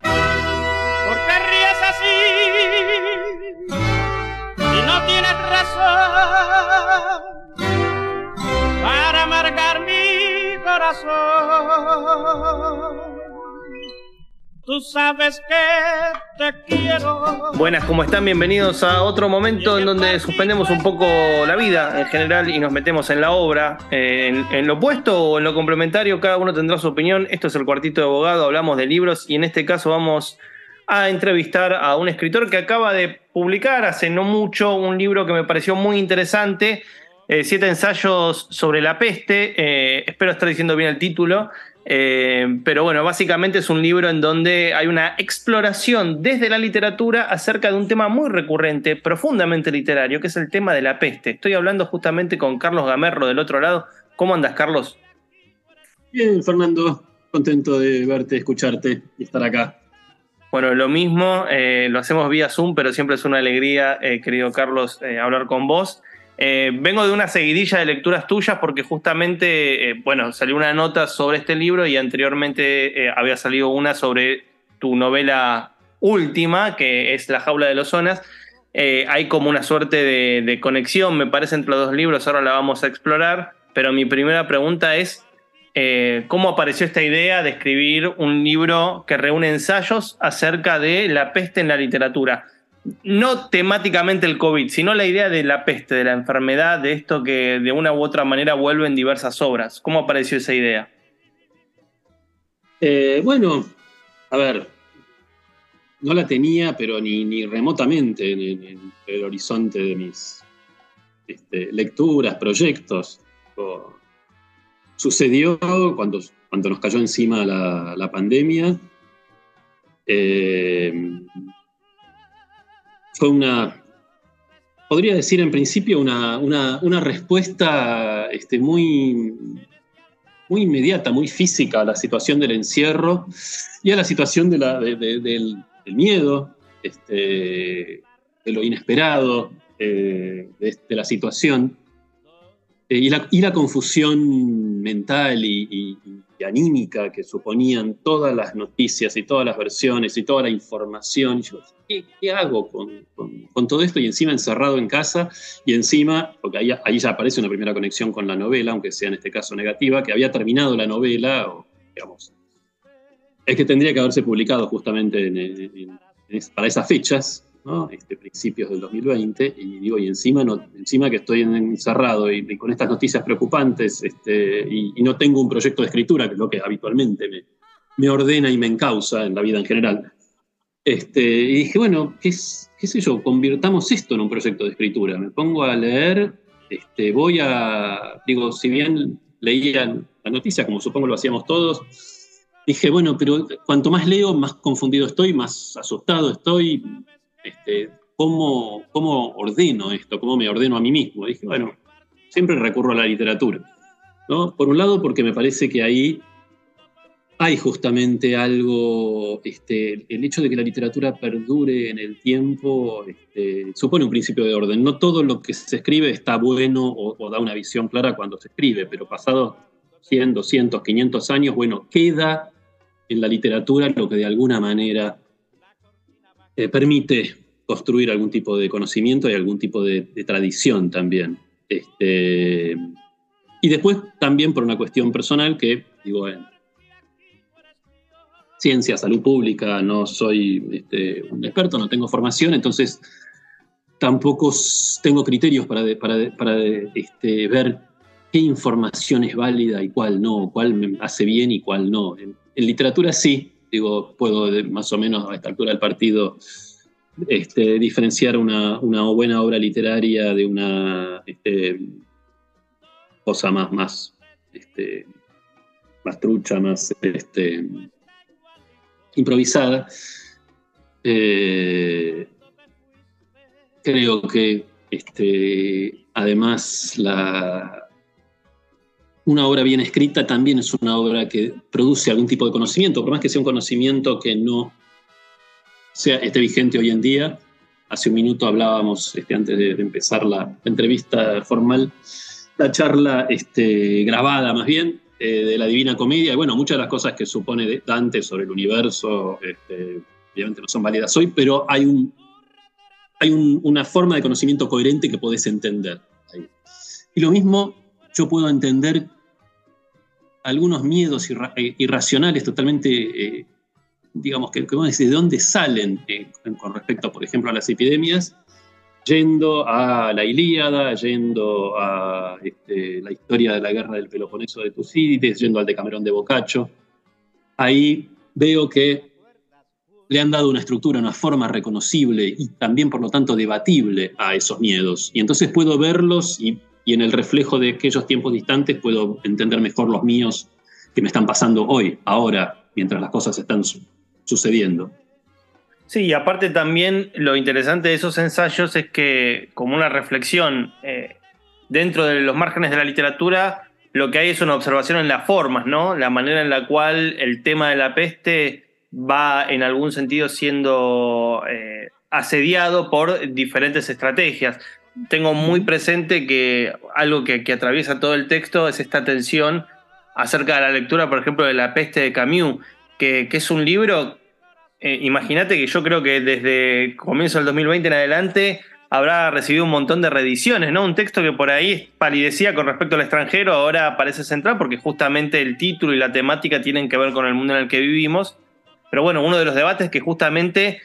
¿Por qué ríes así? Y no tienes razón para amargar mi corazón. Tú sabes que te quiero. Buenas, ¿cómo están? Bienvenidos a otro momento en donde suspendemos un poco la vida en general y nos metemos en la obra. En, en lo opuesto o en lo complementario, cada uno tendrá su opinión. Esto es el cuartito de abogado, hablamos de libros y en este caso vamos a entrevistar a un escritor que acaba de publicar hace no mucho un libro que me pareció muy interesante. Eh, siete ensayos sobre la peste. eh, espero estar diciendo bien el título. Eh, pero bueno, básicamente es un libro en donde hay una exploración desde la literatura acerca de un tema muy recurrente, profundamente literario, que es el tema de la peste. Estoy hablando justamente con Carlos Gamerro del otro lado. ¿Cómo andas, Carlos? Bien, Fernando, contento de verte, escucharte y estar acá. Bueno, lo mismo, eh, lo hacemos vía Zoom, pero siempre es una alegría, eh, querido Carlos, hablar con vos. Eh, vengo de una seguidilla de lecturas tuyas porque justamente, eh, bueno, salió una nota sobre este libro y anteriormente eh, había salido una sobre tu novela última, que es La jaula de los zonas. Hay como una suerte de, conexión, me parece, entre los dos libros, ahora la vamos a explorar, pero mi primera pregunta es, ¿cómo apareció esta idea de escribir un libro que reúne ensayos acerca de la peste en la literatura? No temáticamente el COVID, sino la idea de la peste, de la enfermedad, de esto que de una u otra manera vuelve en diversas obras. ¿Cómo apareció esa idea? Eh, bueno, a ver, no la tenía, pero ni, remotamente en, el horizonte de mis este, lecturas, proyectos. Sucedió cuando, cuando nos cayó encima la, la pandemia. Eh, fue una, podría decir en principio, una, una- una respuesta este, muy, muy inmediata, muy física a la situación del encierro y a la situación de la- de- de- del, del miedo, este, de lo inesperado, eh, de, la situación. Eh, y, la, y la confusión mental y, y- anímica que suponían todas las noticias y todas las versiones y toda la información. ¿qué, hago con, todo esto? Y encima encerrado en casa y encima, porque ahí, ya aparece una primera conexión con la novela, aunque sea en este caso negativa, que había terminado la novela, o es que tendría que haberse publicado justamente para esas fechas, ¿no? este, principios del 2020, y digo, y encima, no, encima que estoy en- encerrado y, y con estas noticias preocupantes, este, y, y no tengo un proyecto de escritura, que es lo que habitualmente me, me ordena y me encausa en la vida en general. Este, y dije, bueno, ¿qué, es- qué sé yo? Convirtamos esto en un proyecto de escritura. Me pongo a leer, este, voy a, digo, si bien leía la noticia, como supongo lo hacíamos todos, dije, bueno, pero cuanto más leo, más confundido estoy, más asustado estoy. Este, ¿cómo, ¿Cómo ordeno esto? ¿Cómo me ordeno a mí mismo? Dije, bueno, siempre recurro a la literatura. ¿no? Por un lado, porque me parece que ahí hay justamente algo, este, el hecho de que la literatura perdure en el tiempo este, supone un principio de orden. No todo lo que se escribe está bueno o, o da una visión clara cuando se escribe, pero pasados 100, 200, 500 años, bueno, queda en la literatura lo que de alguna manera eh, permite construir algún tipo de conocimiento y algún tipo de, de tradición también. Este, y después también por una cuestión personal que, digo, en, ciencia, salud pública, no soy este, un experto, no tengo formación, entonces tampoco tengo criterios para, para, este, ver qué información es válida y cuál no, cuál me hace bien y cuál no. En, literatura sí, digo, puedo más o menos a esta altura del partido este, diferenciar una, buena obra literaria de una este, cosa más, más, este, más trucha, más improvisada. Eh, creo que además la, una obra bien escrita también es una obra que produce algún tipo de conocimiento, por más que sea un conocimiento que no sea, esté vigente hoy en día. Hace un minuto hablábamos, este, antes de, empezar la, entrevista formal, la charla este, grabada más bien, eh, de la Divina Comedia, y bueno, muchas de las cosas que supone Dante sobre el universo, este, obviamente no son válidas hoy, pero hay, un, hay una forma de conocimiento coherente que podés entender. Y lo mismo yo puedo entender algunos miedos eh, irracionales totalmente... Eh, digamos, que, de dónde salen eh, con respecto, por ejemplo, a las epidemias, yendo a la Ilíada, yendo a este, la historia de la guerra del Peloponeso de Tucídides, yendo al Decamerón de Boccaccio. Ahí veo que le han dado una estructura, una forma reconocible y también, por lo tanto, debatible a esos miedos. Y entonces puedo verlos y, y en el reflejo de aquellos tiempos distantes puedo entender mejor los míos que me están pasando hoy, ahora, mientras las cosas están sucediendo. Sí, y aparte también lo interesante de esos ensayos es que como una reflexión eh, dentro de los márgenes de la literatura, lo que hay es una observación en las formas, ¿no? La manera en la cual el tema de la peste va en algún sentido siendo eh, asediado por diferentes estrategias. Tengo muy presente que algo que, atraviesa todo el texto es esta tensión acerca de la lectura, por ejemplo, de La peste de Camus, que, es un libro, eh, imagínate que yo creo que desde comienzo del 2020 en adelante habrá recibido un montón de reediciones, ¿no? Un texto que por ahí palidecía con respecto al extranjero, ahora parece central porque justamente el título y la temática tienen que ver con el mundo en el que vivimos. Pero bueno, uno de los debates que justamente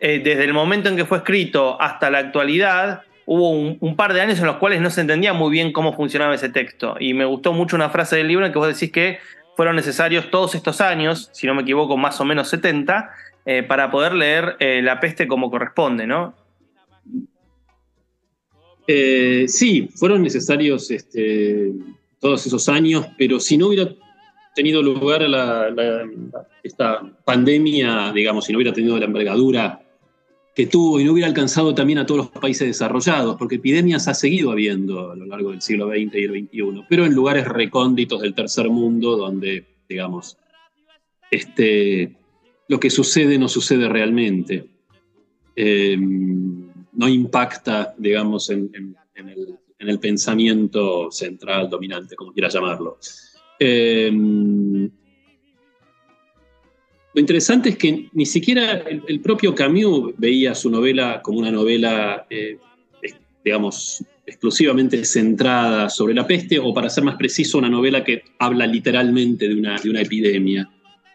eh, desde el momento en que fue escrito hasta la actualidad, hubo un, par de años en los cuales no se entendía muy bien cómo funcionaba ese texto. Y me gustó mucho una frase del libro en que vos decís que fueron necesarios todos estos años, si no me equivoco, más o menos 70, eh, para poder leer eh, La peste como corresponde, ¿no? Eh, sí, fueron necesarios este, todos esos años, pero si no hubiera tenido lugar esta pandemia, digamos, si no hubiera tenido la envergadura que tuvo y no hubiera alcanzado también a todos los países desarrollados, porque epidemias ha seguido habiendo a lo largo del siglo XX y el XXI, pero en lugares recónditos del tercer mundo donde, digamos, este, lo que sucede no sucede realmente. Em, no impacta, digamos, en, el, pensamiento central, dominante, como quieras llamarlo. Em, lo interesante es que ni siquiera el, propio Camus veía su novela como una novela, eh, digamos, exclusivamente centrada sobre la peste, o para ser más preciso, una novela que habla literalmente de una, de una epidemia,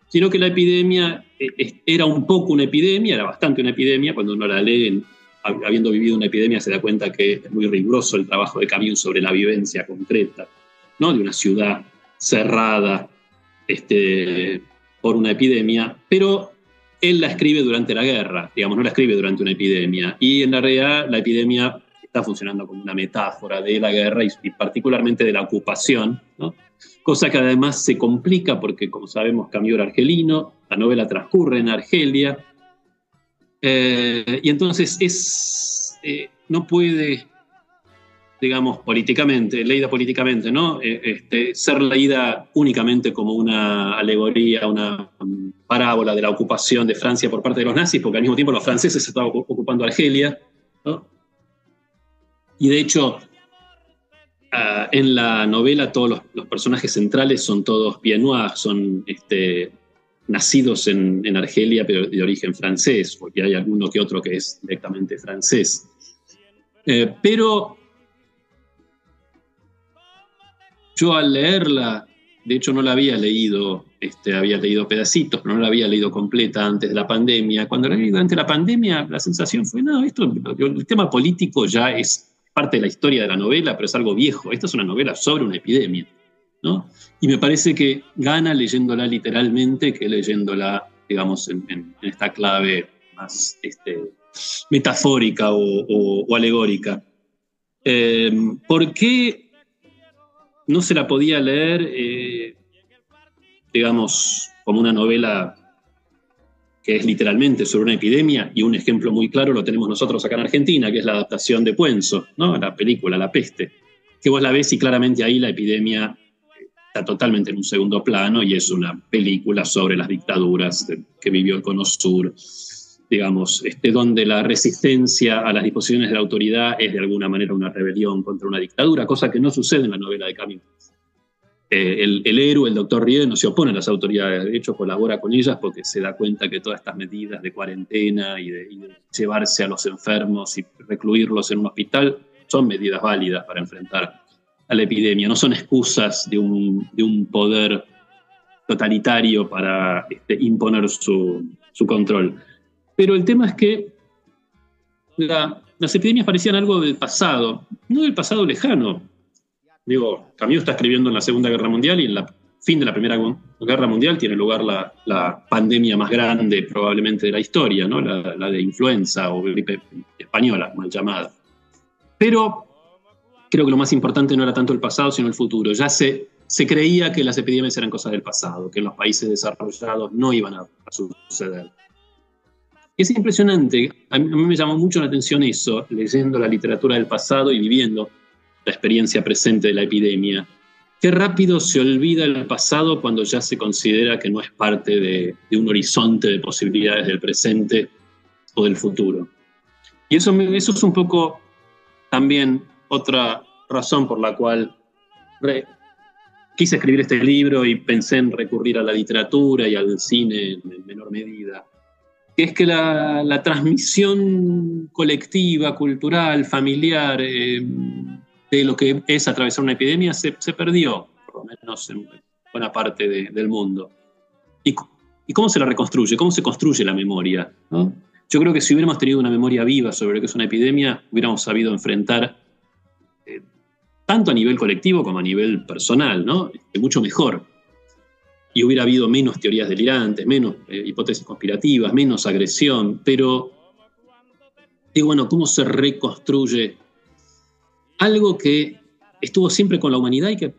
sino que la epidemia eh, era un poco una epidemia, era bastante una epidemia, cuando uno la lee, habiendo vivido una epidemia, se da cuenta que es muy riguroso el trabajo de Camus sobre la vivencia concreta, ¿no? de una ciudad cerrada, este, por una epidemia, pero él la escribe durante la guerra, digamos, no la escribe durante una epidemia. Y en la realidad la epidemia está funcionando como una metáfora de la guerra y, particularmente de la ocupación, cosa que además se complica porque, como sabemos, cambió el argelino, la novela transcurre en Argelia, eh, y entonces es, eh, no puede digamos, políticamente, leída políticamente, ¿no? Eh, este, ser leída únicamente como una alegoría, una parábola de la ocupación de Francia por parte de los nazis, porque al mismo tiempo los franceses estaban ocupando Argelia, ¿no? Y de hecho, ah, en la novela todos los, personajes centrales son todos pieds son este, nacidos en, Argelia, pero de origen francés, porque hay alguno que otro que es directamente francés. Eh, pero yo al leerla de hecho no la había leído, este, había leído pedacitos, pero no la había leído completa antes de la pandemia. Cuando la leí durante la pandemia, la sensación fue, no, esto, el tema político ya es parte de la historia de la novela, pero es algo viejo. Esta es una novela sobre una epidemia. ¿no? Y me parece que gana leyéndola literalmente que leyéndola, digamos, en, esta clave más este, metafórica o, alegórica. Eh, ¿Por qué no se la podía leer, eh, digamos, como una novela que es literalmente sobre una epidemia, y un ejemplo muy claro lo tenemos nosotros acá en Argentina, que es la adaptación de Puenzo, ¿no? la película La Peste, que vos la ves y claramente ahí la epidemia está totalmente en un segundo plano y es una película sobre las dictaduras que vivió el Cono Sur, digamos, este, donde la resistencia a las disposiciones de la autoridad es de alguna manera una rebelión contra una dictadura, cosa que no sucede en la novela de Camus. Eh, el, héroe, el doctor Rieu, no se opone a las autoridades, de hecho colabora con ellas porque se da cuenta que todas estas medidas de cuarentena y de, llevarse a los enfermos y recluirlos en un hospital son medidas válidas para enfrentar a la epidemia, no son excusas de un, de un poder totalitario para este, imponer su, su control. Pero el tema es que las epidemias parecían algo del pasado, no del pasado lejano. Digo, Camilo está escribiendo en la Segunda Guerra Mundial y en la fin de la Primera Guerra Mundial tiene lugar la, pandemia más grande probablemente de la historia, ¿no? la, de influenza o gripe española, mal llamada. Pero creo que lo más importante no era tanto el pasado, sino el futuro. Ya se, se creía que las epidemias eran cosas del pasado, que en los países desarrollados no iban a suceder. Es impresionante, a mí, me llamó mucho la atención eso, leyendo la literatura del pasado y viviendo la experiencia presente de la epidemia. Qué rápido se olvida el pasado cuando ya se considera que no es parte de, un horizonte de posibilidades del presente o del futuro. Y eso, eso es un poco también otra razón por la cual quise escribir este libro y pensé en recurrir a la literatura y al cine en menor medida que es que la, transmisión colectiva, cultural, familiar, eh, de lo que es atravesar una epidemia se, perdió, por lo menos en buena parte del mundo. ¿Y, cómo se la reconstruye? ¿Cómo se construye la memoria? Yo creo que si hubiéramos tenido una memoria viva sobre lo que es una epidemia, hubiéramos sabido enfrentar, eh, tanto a nivel colectivo como a nivel personal, ¿no? mucho mejor y hubiera habido menos teorías delirantes, menos eh, hipótesis conspirativas, menos agresión, pero, bueno, ¿cómo se reconstruye algo que estuvo siempre con la humanidad y que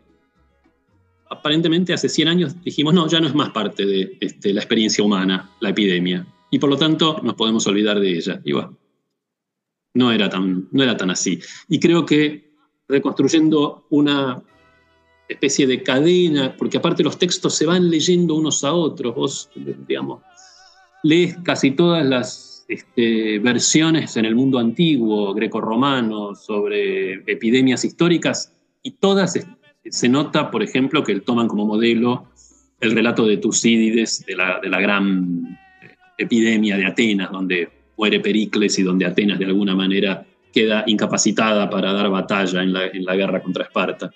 aparentemente hace 100 años dijimos, no, ya no es más parte de este, la experiencia humana, la epidemia, y por lo tanto nos podemos olvidar de ella. Y no era tan, no era tan así. Y creo que reconstruyendo una especie de cadena, porque aparte los textos se van leyendo unos a otros, vos, digamos, lees casi todas las este, versiones en el mundo antiguo, greco-romano, sobre epidemias históricas, y todas se nota, por ejemplo, que toman como modelo el relato de Tucídides, de la, de la gran epidemia de Atenas, donde muere Pericles y donde Atenas de alguna manera queda incapacitada para dar batalla en la, en la guerra contra Esparta.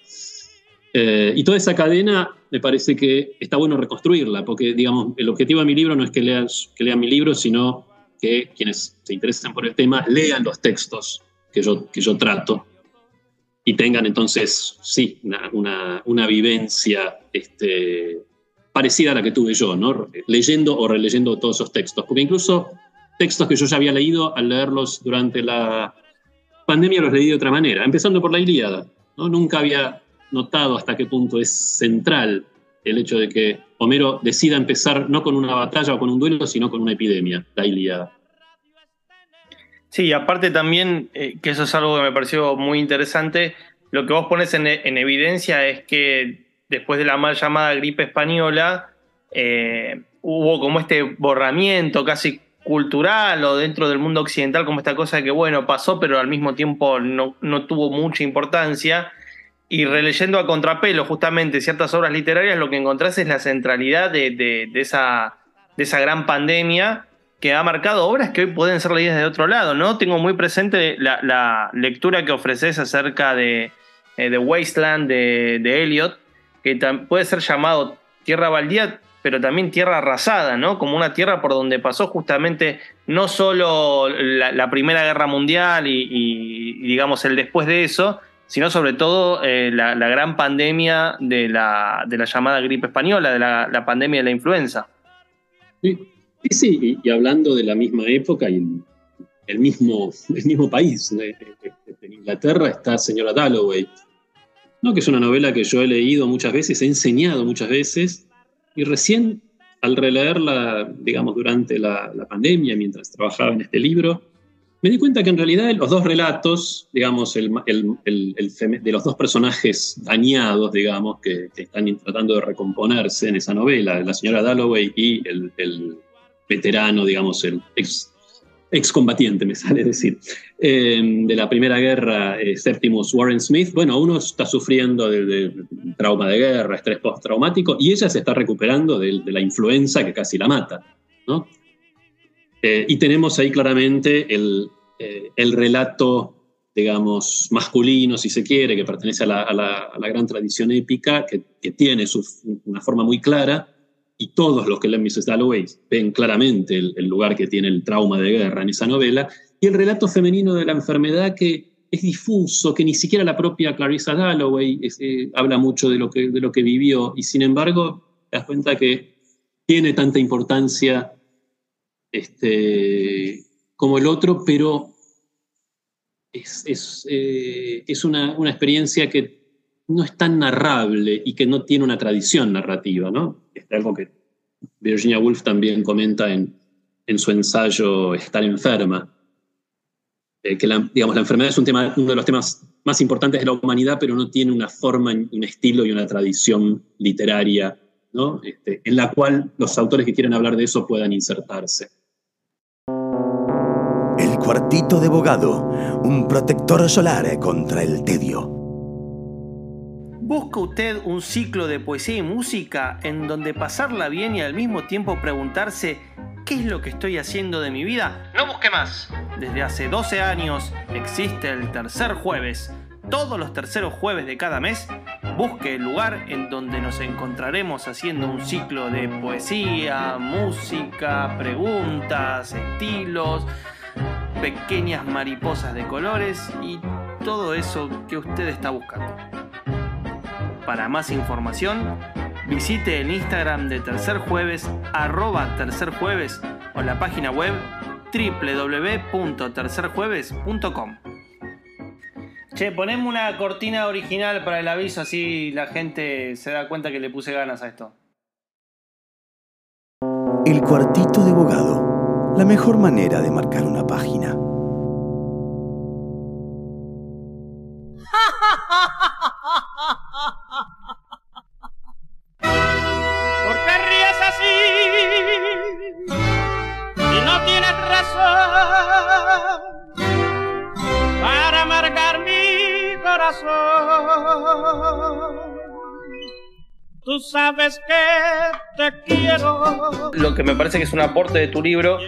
Eh, y toda esa cadena me parece que está bueno reconstruirla, porque digamos, el objetivo de mi libro no es que, lean, que lean mi libro, sino que quienes se interesan por el tema lean los textos que yo, que yo trato y tengan entonces, sí, una, una, vivencia este, parecida a la que tuve yo, ¿no? leyendo o releyendo todos esos textos, porque incluso textos que yo ya había leído, al leerlos durante la pandemia los leí de otra manera, empezando por la Ilíada. ¿no? Nunca había notado hasta qué punto es central el hecho de que Homero decida empezar no con una batalla o con un duelo, sino con una epidemia, la Ilíada. Sí, aparte también, eh, que eso es algo que me pareció muy interesante, lo que vos pones en, evidencia es que después de la mal llamada gripe española, eh, hubo como este borramiento casi cultural o dentro del mundo occidental, como esta cosa que, bueno, pasó, pero al mismo tiempo no, no tuvo mucha importancia y releyendo a contrapelo justamente ciertas obras literarias, lo que encontrás es la centralidad de, esa, de esa gran pandemia que ha marcado obras que hoy pueden ser leídas de otro lado, ¿no? Tengo muy presente la, lectura que ofreces acerca de, eh, Wasteland de, de Eliot, que puede ser llamado tierra baldía, pero también tierra arrasada, ¿no? Como una tierra por donde pasó justamente no solo la, Primera Guerra Mundial y, digamos el después de eso, sino sobre todo eh, la, gran pandemia de la, llamada gripe española, de la, pandemia de la influenza. Sí, sí, y, hablando de la misma época y el mismo, el mismo país, en Inglaterra está Señora Dalloway, ¿no? que es una novela que yo he leído muchas veces, he enseñado muchas veces, y recién al releerla, digamos, durante la, pandemia, mientras trabajaba en este libro, me di cuenta que en realidad los dos relatos, digamos, el, de los dos personajes dañados, digamos, que, están tratando de recomponerse en esa novela, la señora Dalloway y el, veterano, digamos, el ex excombatiente, me sale decir, em, de la Primera Guerra, eh, Septimus Warren Smith, bueno, uno está sufriendo de, trauma de guerra, estrés postraumático, y ella se está recuperando de, la influenza que casi la mata, ¿no? Eh, y tenemos ahí claramente el, eh, el, relato, digamos, masculino, si se quiere, que pertenece a la, gran tradición épica, que, tiene una forma muy clara, y todos los que leen Mrs. Dalloway ven claramente el, lugar que tiene el trauma de guerra en esa novela, y el relato femenino de la enfermedad que es difuso, que ni siquiera la propia Clarissa Dalloway eh, habla mucho de lo, que, de lo que vivió, y sin embargo te das cuenta que tiene tanta importancia este, como el otro, pero es, es, eh, es una, una experiencia que no es tan narrable y que no tiene una tradición narrativa, ¿no? Es algo que Virginia Woolf también comenta en, en su ensayo Estar enferma, eh, que la, digamos, la enfermedad es un tema, uno de los temas más importantes de la humanidad, pero no tiene una forma, un estilo y una tradición literaria, ¿no? Este, en la cual los autores que quieren hablar de eso puedan insertarse. Cuartito de bogado, un protector solar contra el tedio. ¿Busca usted un ciclo de poesía y música en donde pasarla bien y al mismo tiempo preguntarse ¿qué es lo que estoy haciendo de mi vida? No busque más. Desde hace 12 años existe el tercer jueves. Todos los terceros jueves de cada mes, busque el lugar en donde nos encontraremos haciendo un ciclo de poesía, música, preguntas, estilos, pequeñas mariposas de colores y todo eso que usted está buscando. Para más información, visite el Instagram de Tercer Jueves, arroba Tercer Jueves, o la página web www.tercerjueves.com. Che, poneme una cortina original para el aviso, así la gente se da cuenta que le puse ganas a esto. El cuartito de bogado, la mejor manera de marcar una página. Sabes que te quiero. Lo que me parece que es un aporte de tu libro,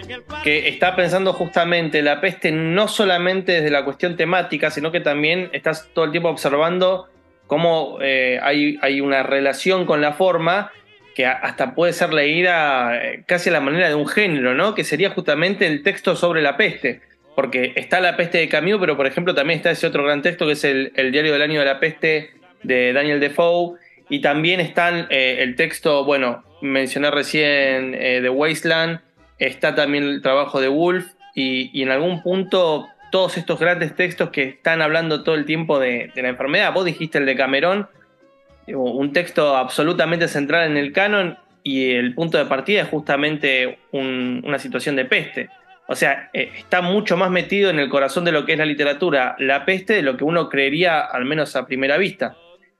que está pensando justamente la peste no solamente desde la cuestión temática, sino que también estás todo el tiempo observando cómo eh, hay, hay una relación con la forma que hasta puede ser leída eh, casi a la manera de un género, ¿no? Que sería justamente el texto sobre la peste. Porque está la peste de Camus, pero por ejemplo también está ese otro gran texto que es el, Diario del Año de la Peste de Daniel Defoe. Y también están eh, el texto, bueno, mencioné recién eh, de Wasteland, está también el trabajo de Wolf, y, en algún punto todos estos grandes textos que están hablando todo el tiempo de, la enfermedad. Vos dijiste el de Camerón, un texto absolutamente central en el canon y el punto de partida es justamente una situación de peste. O sea, eh, está mucho más metido en el corazón de lo que es la literatura, la peste, de lo que uno creería, al menos a primera vista.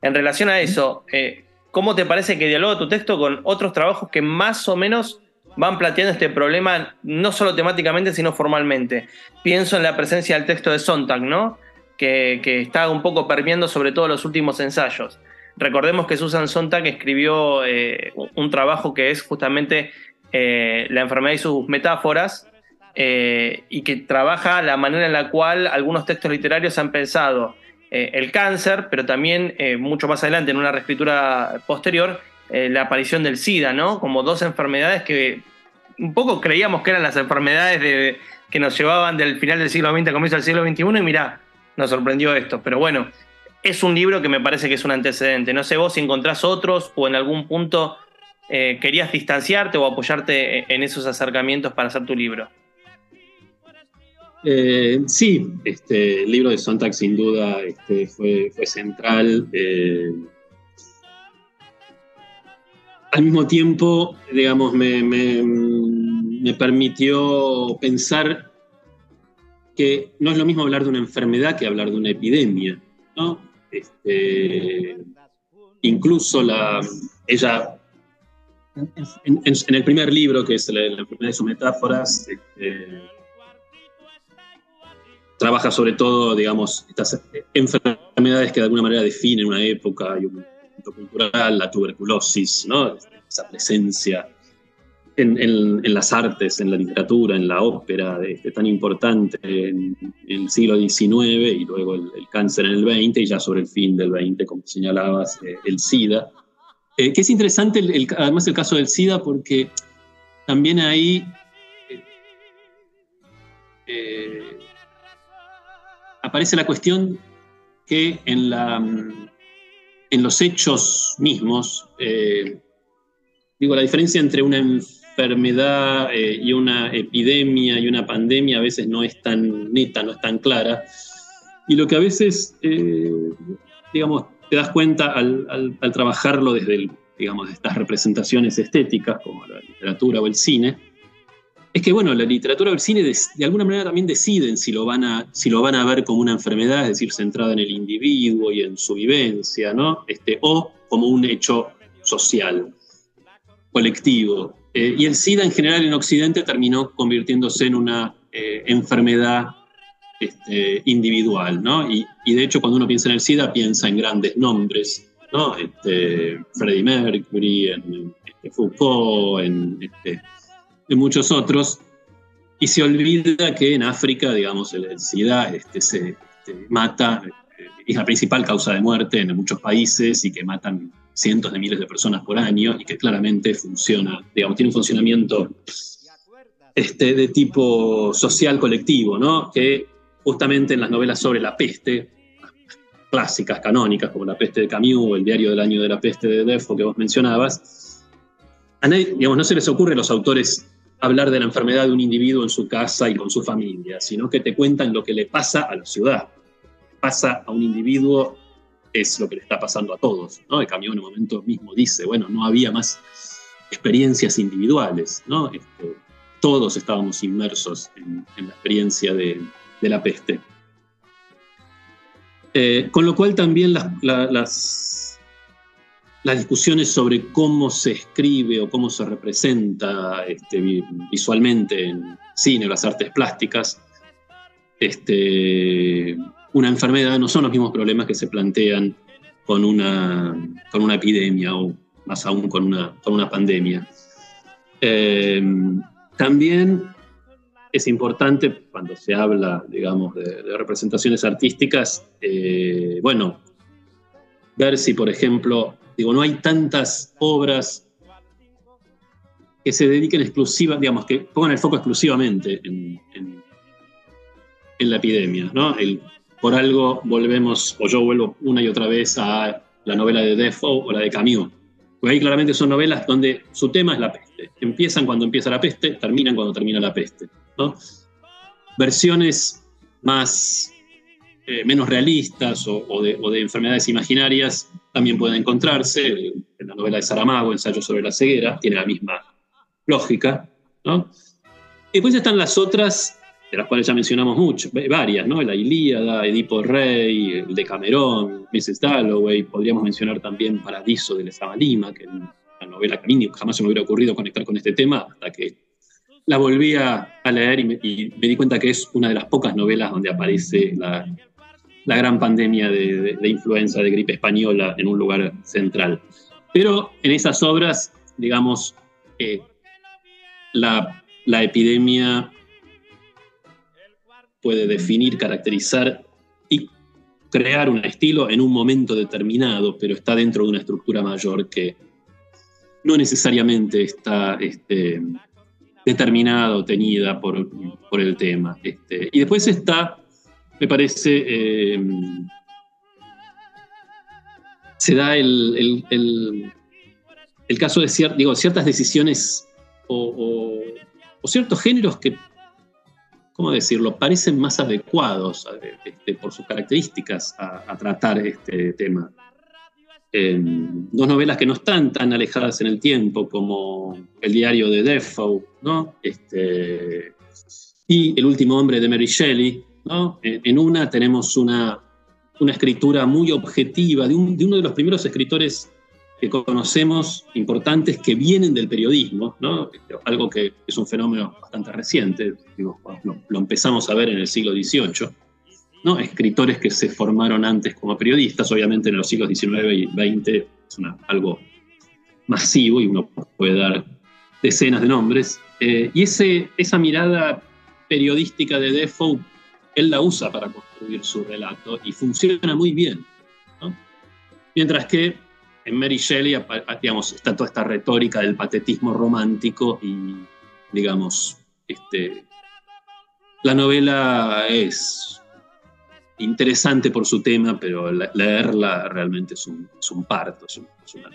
En relación a eso, eh, ¿cómo te parece que dialoga tu texto con otros trabajos que más o menos van planteando este problema, no solo temáticamente, sino formalmente? Pienso en la presencia del texto de Sontag, ¿no? Que, que está un poco permeando sobre todo los últimos ensayos. Recordemos que Susan Sontag escribió eh, un trabajo que es justamente eh, la enfermedad y sus metáforas, eh, y que trabaja la manera en la cual algunos textos literarios han pensado eh, el cáncer, pero también eh, mucho más adelante, en una reescritura posterior, eh, la aparición del SIDA, ¿no? Como dos enfermedades que un poco creíamos que eran las enfermedades que nos llevaban del final del siglo XX a comienzo del siglo XXI, y mirá, nos sorprendió esto. Pero bueno, es un libro que me parece que es un antecedente. No sé vos si encontrás otros o en algún punto querías distanciarte o apoyarte en esos acercamientos para hacer tu libro. Eh, sí, este, el libro de Sontag sin duda este, fue, central. Eh, al mismo tiempo, digamos, me, permitió pensar que no es lo mismo hablar de una enfermedad que hablar de una epidemia. Este, incluso la, ella, en, el primer libro, que es la, enfermedad de sus metáforas, trabaja sobre todo, digamos, estas enfermedades que de alguna manera definen una época y un momento cultural, la tuberculosis, ¿no? esa presencia en, las artes, en la literatura, en la ópera, este, tan importante en, el siglo XIX y luego el, cáncer en el XX y ya sobre el fin del XX, como señalabas, eh, el SIDA. Eh, que es interesante además el caso del SIDA porque también ahí aparece la cuestión que en, la, en los hechos mismos, eh, digo, la diferencia entre una enfermedad eh, y una epidemia y una pandemia a veces no es tan neta, no es tan clara. Y lo que a veces, eh, digamos, te das cuenta al, trabajarlo desde, digamos, estas representaciones estéticas, como la literatura o el cine, es que, bueno, la literatura o el cine de, alguna manera también deciden si lo, van a, si lo van a ver como una enfermedad, es decir, centrada en el individuo y en su vivencia, ¿no? Este, o como un hecho social, colectivo. Eh, y el SIDA en general en Occidente terminó convirtiéndose en una eh, enfermedad este, individual, ¿no? Y, de hecho cuando uno piensa en el SIDA piensa en grandes nombres, ¿no? Este, Freddie Mercury, en, este, Foucault, en de muchos otros, y se olvida que en África, digamos, el, SIDA este, se este, mata, eh, es la principal causa de muerte en muchos países y que matan cientos de miles de personas por año y que claramente funciona, digamos, tiene un funcionamiento este, de tipo social colectivo, ¿no? Que justamente en las novelas sobre la peste, clásicas, canónicas, como La peste de Camus, El diario del año de la peste de Defoe que vos mencionabas, a nadie, digamos, no se les ocurre a los autores hablar de la enfermedad de un individuo en su casa y con su familia, sino que te cuentan lo que le pasa a la ciudad. Pasa a un individuo es lo que le está pasando a todos. ¿no? El camión en un momento mismo dice, bueno, no había más experiencias individuales, ¿no? Este, todos estábamos inmersos en, la experiencia de, la peste. Eh, con lo cual también las las discusiones sobre cómo se escribe o cómo se representa este, visualmente en cine o las artes plásticas, este, una enfermedad no son los mismos problemas que se plantean con una, con una epidemia o más aún con una, con una pandemia. Eh, también es importante cuando se habla, digamos, de, representaciones artísticas, eh, bueno, ver si, por ejemplo, Digo, no hay tantas obras que se dediquen exclusivamente, digamos, que pongan el foco exclusivamente en, la epidemia, ¿no? por algo volvemos, o yo vuelvo una y otra vez a la novela de Defoe o la de Camus. Porque ahí claramente son novelas donde su tema es la peste. Empiezan cuando empieza la peste, terminan cuando termina la peste. Versiones más eh, menos realistas o, de, enfermedades imaginarias también pueden encontrarse. En la novela de Saramago, Ensayo sobre la ceguera, tiene la misma lógica. ¿no? Y después están las otras, de las cuales ya mencionamos mucho, varias, ¿no? La Ilíada, Edipo Rey, el de Camerón, Mrs. Dalloway, podríamos mencionar también Paradiso de Lezama Lima, que es una novela que jamás se me hubiera ocurrido conectar con este tema hasta que la volví a, leer y me, di cuenta que es una de las pocas novelas donde aparece la, la gran pandemia de, influenza, de gripe española en un lugar central. Pero en esas obras, digamos, eh, la, epidemia puede definir, caracterizar y crear un estilo en un momento determinado, pero está dentro de una estructura mayor que no necesariamente está este, determinada o tenida por, el tema. Este, y después está, me parece, eh, se da el, caso de digo, ciertas decisiones o, ciertos géneros que, ¿cómo decirlo?, parecen más adecuados este, por sus características a, tratar este tema. dos novelas que no están tan alejadas en el tiempo como El diario de Defoe, ¿no? Este, y El último hombre de Mary Shelley. ¿No? En una tenemos una una escritura muy objetiva de, uno de los primeros escritores que conocemos importantes que vienen del periodismo, ¿no? algo que es un fenómeno bastante reciente, lo, empezamos a ver en el siglo XVIII, ¿no? escritores que se formaron antes como periodistas, obviamente en los siglos XIX y XX es algo masivo y uno puede dar decenas de nombres, eh, y ese, esa mirada periodística de Defoe él la usa para construir su relato y funciona muy bien. Mientras que en Mary Shelley digamos, está toda esta retórica del patetismo romántico y, digamos, este, la novela es interesante por su tema, pero leerla realmente es un, parto, es, una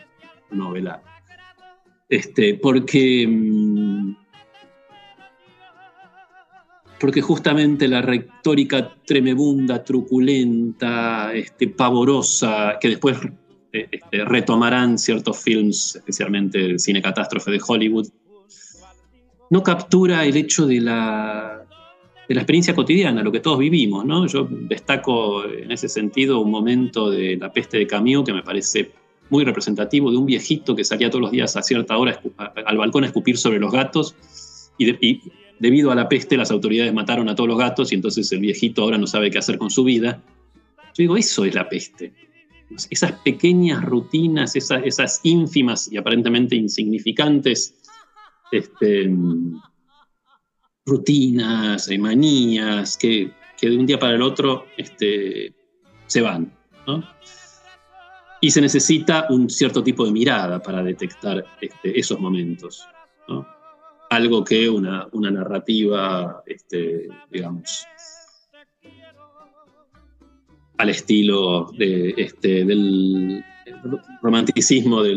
novela. Este, porque mm, porque justamente la retórica tremebunda, truculenta, este, pavorosa, que después eh, este, retomarán ciertos films, especialmente el cine catástrofe de Hollywood, no captura el hecho de la, de la experiencia cotidiana, lo que todos vivimos. ¿no? Yo destaco en ese sentido un momento de La peste de Camus que me parece muy representativo, de un viejito que salía todos los días a cierta hora al balcón a escupir sobre los gatos y, de, y debido a la peste las autoridades mataron a todos los gatos y entonces el viejito ahora no sabe qué hacer con su vida. Yo digo, eso es la peste. Esas pequeñas rutinas, esas, ínfimas y aparentemente insignificantes este, rutinas, y manías, que, de un día para el otro este, se van. Y se necesita un cierto tipo de mirada para detectar este, esos momentos. ¿no? Algo que una, narrativa, este, digamos, al estilo de, este, del romanticismo de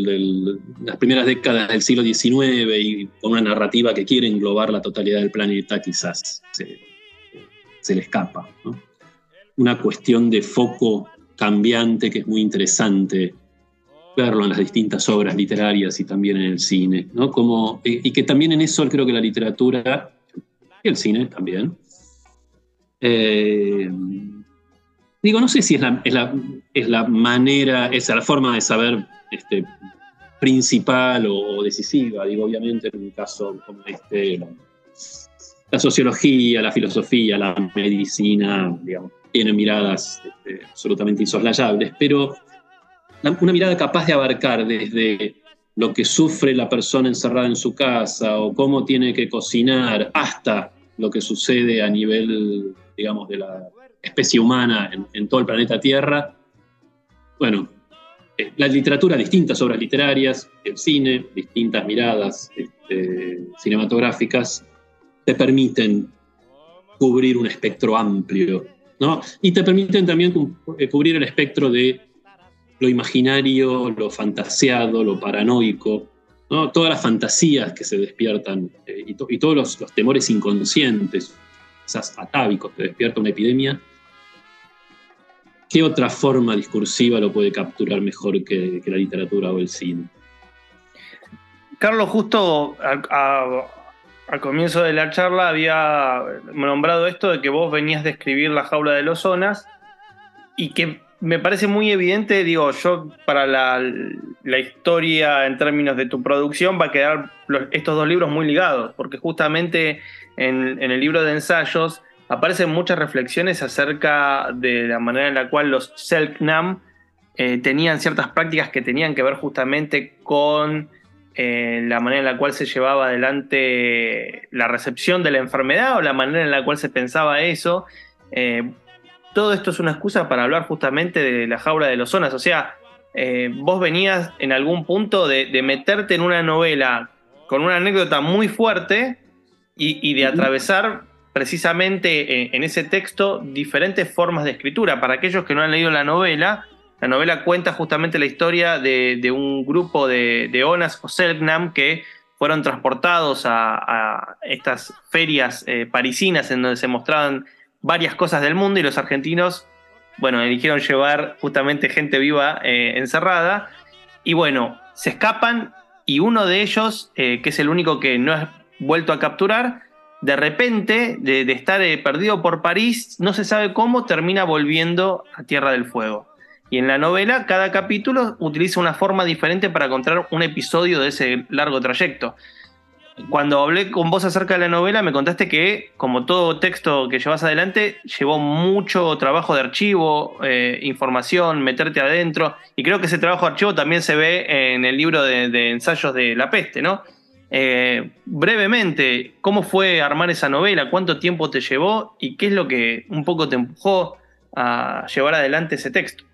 las primeras décadas del siglo XIX y con una narrativa que quiere englobar la totalidad del planeta, quizás se, le escapa. Una cuestión de foco cambiante que es muy interesante verlo en las distintas obras literarias y también en el cine, ¿no? Como, y, que también en eso creo que la literatura y el cine también. Eh, digo, no sé si es la, es la, manera, es la forma de saber este, principal o, decisiva. Digo, obviamente en un caso como este, la, sociología, la filosofía, la medicina, digamos, tienen miradas este, absolutamente insoslayables, pero una mirada capaz de abarcar desde lo que sufre la persona encerrada en su casa o cómo tiene que cocinar hasta lo que sucede a nivel, digamos, de la especie humana en, todo el planeta Tierra. Bueno, eh, la literatura, distintas obras literarias, el cine, distintas miradas este, cinematográficas, te permiten cubrir un espectro amplio, ¿no? Y te permiten también eh, cubrir el espectro de lo imaginario, lo fantaseado, lo paranoico, ¿no? todas las fantasías que se despiertan eh, y, todos los, temores inconscientes, esas atávicos que despierta una epidemia, ¿qué otra forma discursiva lo puede capturar mejor que, la literatura o el cine? Carlos, justo al comienzo de la charla había nombrado esto de que vos venías de escribir La jaula de los zonas y que me parece muy evidente, digo, yo para la, historia en términos de tu producción va a quedar estos dos libros muy ligados, porque justamente en, el libro de ensayos aparecen muchas reflexiones acerca de la manera en la cual los Selknam eh, tenían ciertas prácticas que tenían que ver justamente con eh, la manera en la cual se llevaba adelante la recepción de la enfermedad o la manera en la cual se pensaba eso. Eh, todo esto es una excusa para hablar justamente de la jaula de los zonas. O sea, eh, vos venías en algún punto de, meterte en una novela con una anécdota muy fuerte y, de atravesar precisamente en, ese texto diferentes formas de escritura. Para aquellos que no han leído la novela, la novela cuenta justamente la historia de, un grupo de, Onas o Selknam que fueron transportados a, estas ferias eh, parisinas en donde se mostraban varias cosas del mundo y los argentinos, bueno, eligieron llevar justamente gente viva eh, encerrada. Y bueno, se escapan y uno de ellos, eh, que es el único que no ha vuelto a capturar, de repente, de, estar eh, perdido por París, no se sabe cómo, termina volviendo a Tierra del Fuego. Y en la novela, cada capítulo utiliza una forma diferente para contar un episodio de ese largo trayecto cuando hablé con vos acerca de la novela, me contaste que, como todo texto que llevas adelante, llevó mucho trabajo de archivo, eh, información, meterte adentro, y creo que ese trabajo de archivo también se ve en el libro de, ensayos de La Peste, ¿no? Eh, brevemente, ¿cómo fue armar esa novela? ¿Cuánto tiempo te llevó? ¿Y qué es lo que un poco te empujó a llevar adelante ese texto?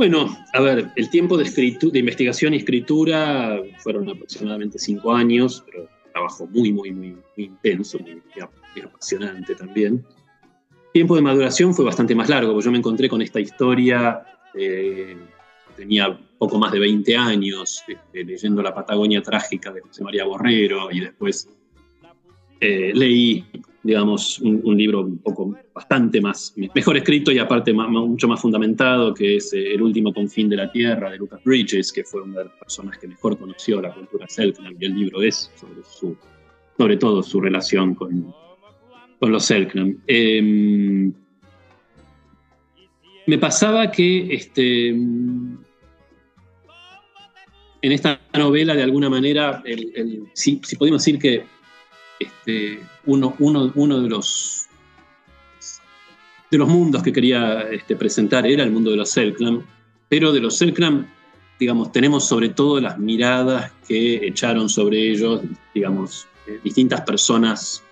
Bueno, a ver, el tiempo de, de investigación y escritura fueron aproximadamente cinco años, pero trabajo muy, muy, muy, intenso, muy, apasionante también. El tiempo de maduración fue bastante más largo, porque yo me encontré con esta historia, eh, tenía poco más de 20 años, este, leyendo La Patagonia Trágica de José María Borrero, y después eh, leí digamos, un, libro un poco bastante más, mejor escrito y aparte mucho más fundamentado, que es eh, El último confín de la Tierra, de Lucas Bridges, que fue una de las personas que mejor conoció la cultura Selknam, y el libro es sobre, todo su relación con, con los Selknam. Em, me pasaba que este, en esta novela, de alguna manera, si, si podemos decir que este, uno, uno, uno de los de los mundos que quería este, presentar era el mundo de los Selknam, pero de los Selknam, digamos, tenemos sobre todo las miradas que echaron sobre ellos, digamos, eh, distintas personas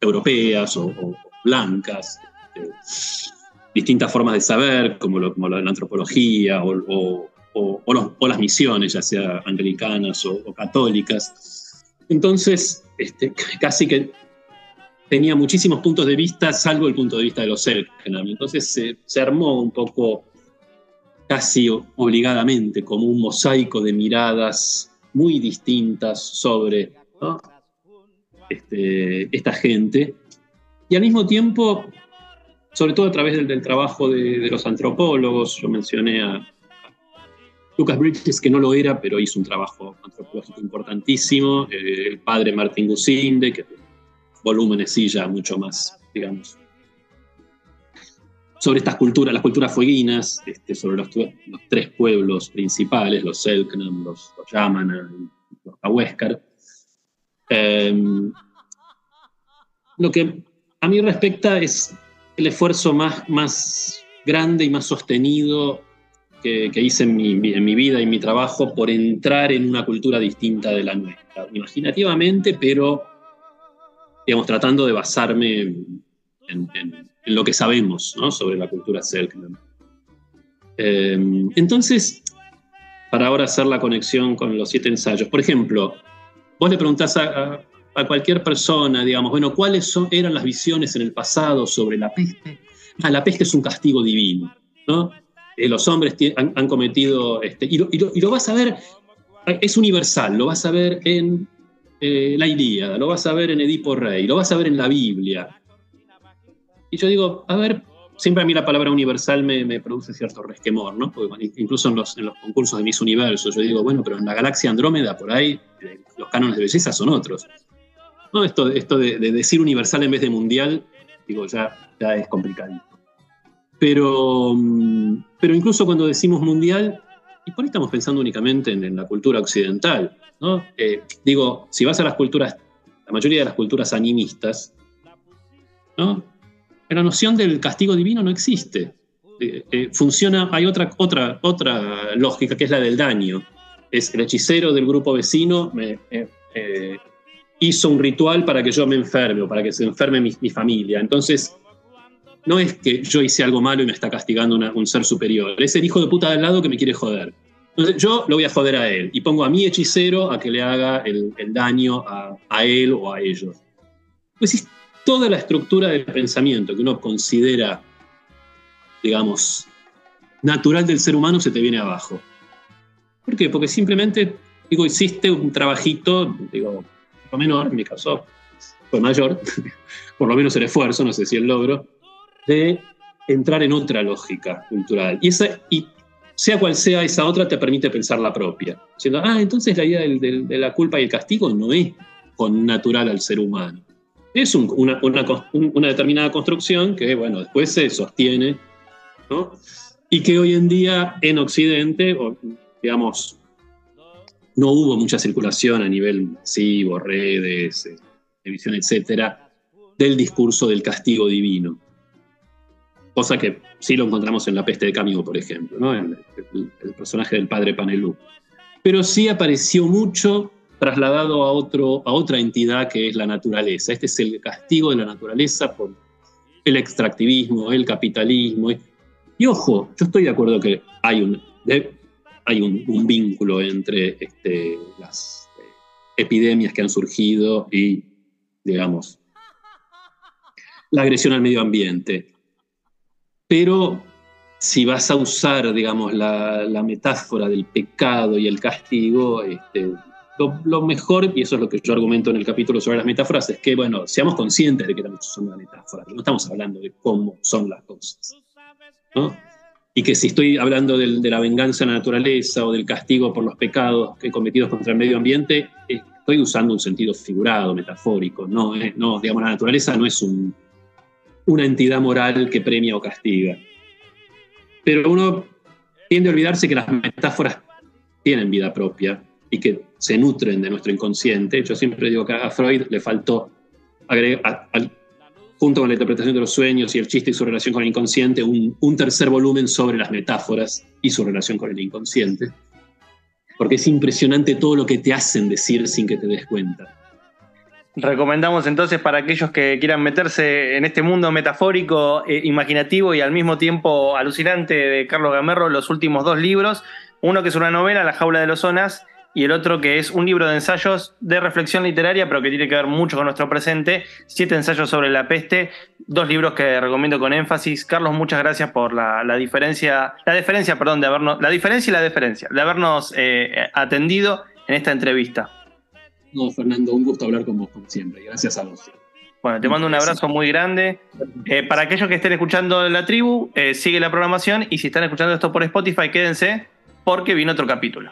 europeas o, blancas, este, distintas formas de saber, como, lo, como la antropología o, o, las misiones, ya sea anglicanas o, católicas. Entonces, este, casi que tenía muchísimos puntos de vista, salvo el punto de vista de los Selknam. Entonces se, armó un poco, casi obligadamente, como un mosaico de miradas muy distintas sobre este, esta gente. Y al mismo tiempo, sobre todo a través del, trabajo de, los antropólogos, yo mencioné a, Lucas Bridges, que no lo era, pero hizo un trabajo antropológico importantísimo, eh, el padre Martín Gusinde, que volúmenes sí ya mucho más, digamos, sobre estas culturas, las culturas fueguinas, este, sobre los, tres pueblos principales, los Selknam, los, los Yamana, los Ahuéscar. Em, lo que a mí respecta es el esfuerzo más, más grande y más sostenido que, hice en mi, en mi, vida y mi trabajo por entrar en una cultura distinta de la nuestra, imaginativamente, pero digamos, tratando de basarme en, lo que sabemos sobre la cultura Selknam. Eh, entonces, para ahora hacer la conexión con los siete ensayos, por ejemplo, vos le preguntás a, cualquier persona, digamos, bueno, ¿cuáles eran las visiones en el pasado sobre la peste? Ah, la peste es un castigo divino, ¿no? Eh, los hombres han, cometido, este, y, lo, vas a ver, es universal, lo vas a ver en eh, la Ilíada, lo vas a ver en Edipo Rey, lo vas a ver en la Biblia. Y yo digo, a ver, siempre a mí la palabra universal me, produce cierto resquemor, ¿no? Porque incluso en los, concursos de mis universos, yo digo, bueno, pero en la galaxia Andrómeda, por ahí, eh, los cánones de belleza son otros. No, esto, esto de, decir universal en vez de mundial, digo, ya, ya es complicado. Pero, mm, pero incluso cuando decimos mundial, y por ahí estamos pensando únicamente en la cultura occidental, eh, digo, si vas a las culturas, la mayoría de las culturas animistas, la noción del castigo divino no existe. Eh, eh, funciona, hay otra, otra, otra lógica que es la del daño. Es el hechicero del grupo vecino me, hizo un ritual para que yo me enferme o para que se enferme mi, mi familia. Entonces, no es que yo hice algo malo y me está castigando un ser superior, es el hijo de puta de al lado que me quiere joder. Entonces yo lo voy a joder a él y pongo a mi hechicero a que le haga el, daño a, él o a ellos. Pues es toda la estructura del pensamiento que uno considera, digamos, natural del ser humano se te viene abajo. ¿Por qué? Porque simplemente, digo, hiciste un trabajito, digo, lo menor, en mi caso fue mayor, por lo menos el esfuerzo, no sé si el logro, de entrar en otra lógica cultural. Y, esa, y sea cual sea esa otra, te permite pensar la propia. Diciendo, ah, entonces la idea del- de la culpa y el castigo no es con natural al ser humano. Es un- una, una una determinada construcción que, bueno, después se sostiene, ¿no? Y que hoy en día en Occidente, digamos, no hubo mucha circulación a nivel masivo, redes, eh, televisión, etcétera, del discurso del castigo divino cosa que sí lo encontramos en La peste de Camilo, por ejemplo, ¿no? el, el- el personaje del padre Panelú. Pero sí apareció mucho trasladado a, otro, a otra entidad que es la naturaleza. Este es el castigo de la naturaleza por el extractivismo, el capitalismo. Y ojo, yo estoy de acuerdo que hay un, hay un, un vínculo entre este, las eh, epidemias que han surgido y, digamos, la agresión al medio ambiente. Pero si vas a usar, digamos, la, la metáfora del pecado y el castigo, este, lo, lo mejor, y eso es lo que yo argumento en el capítulo sobre las metáforas, es que, bueno, seamos conscientes de que estamos usando una metáfora, que no estamos hablando de cómo son las cosas. ¿no? Y que si estoy hablando de la venganza en la naturaleza o del castigo por los pecados cometidos contra el medio ambiente, estoy usando un sentido figurado, metafórico. No, no digamos, la naturaleza no es un, una entidad moral que premia o castiga. Pero uno tiende a olvidarse que las metáforas tienen vida propia y que se nutren de nuestro inconsciente. Yo siempre digo que a Freud le faltó, junto con la interpretación de los sueños y el chiste y su relación con el inconsciente, un tercer volumen sobre las metáforas y su relación con el inconsciente. Porque es impresionante todo lo que te hacen decir sin que te des cuenta. Recomendamos entonces para aquellos que quieran meterse en este mundo metafórico, eh, imaginativo y al mismo tiempo alucinante de Carlos Gamerro los últimos dos libros. Uno que es una novela, La jaula de los zonas, y el otro que es un libro de ensayos de reflexión literaria, pero que tiene que ver mucho con nuestro presente. Siete ensayos sobre la peste, dos libros que recomiendo con énfasis. Carlos, muchas gracias por la, diferencia, la diferencia, perdón, de habernos, la diferencia y la diferencia, de habernos eh, atendido en esta entrevista. No, Fernando, un gusto hablar con vos como siempre. Gracias a vos. Bueno, te mando un abrazo muy grande. Eh, para aquellos que estén escuchando la tribu, eh, sigue la programación y si están escuchando esto por Spotify, quédense porque viene otro capítulo.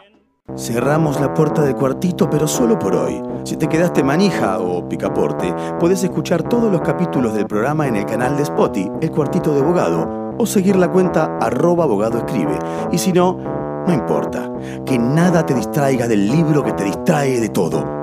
Cerramos la puerta del cuartito, pero solo por hoy. Si te quedaste manija o picaporte, podés escuchar todos los capítulos del programa en el canal de Spotify, El Cuartito de Abogado, o seguir la cuenta arroba abogado escribe. Y si no, no importa. Que nada te distraiga del libro que te distrae de todo.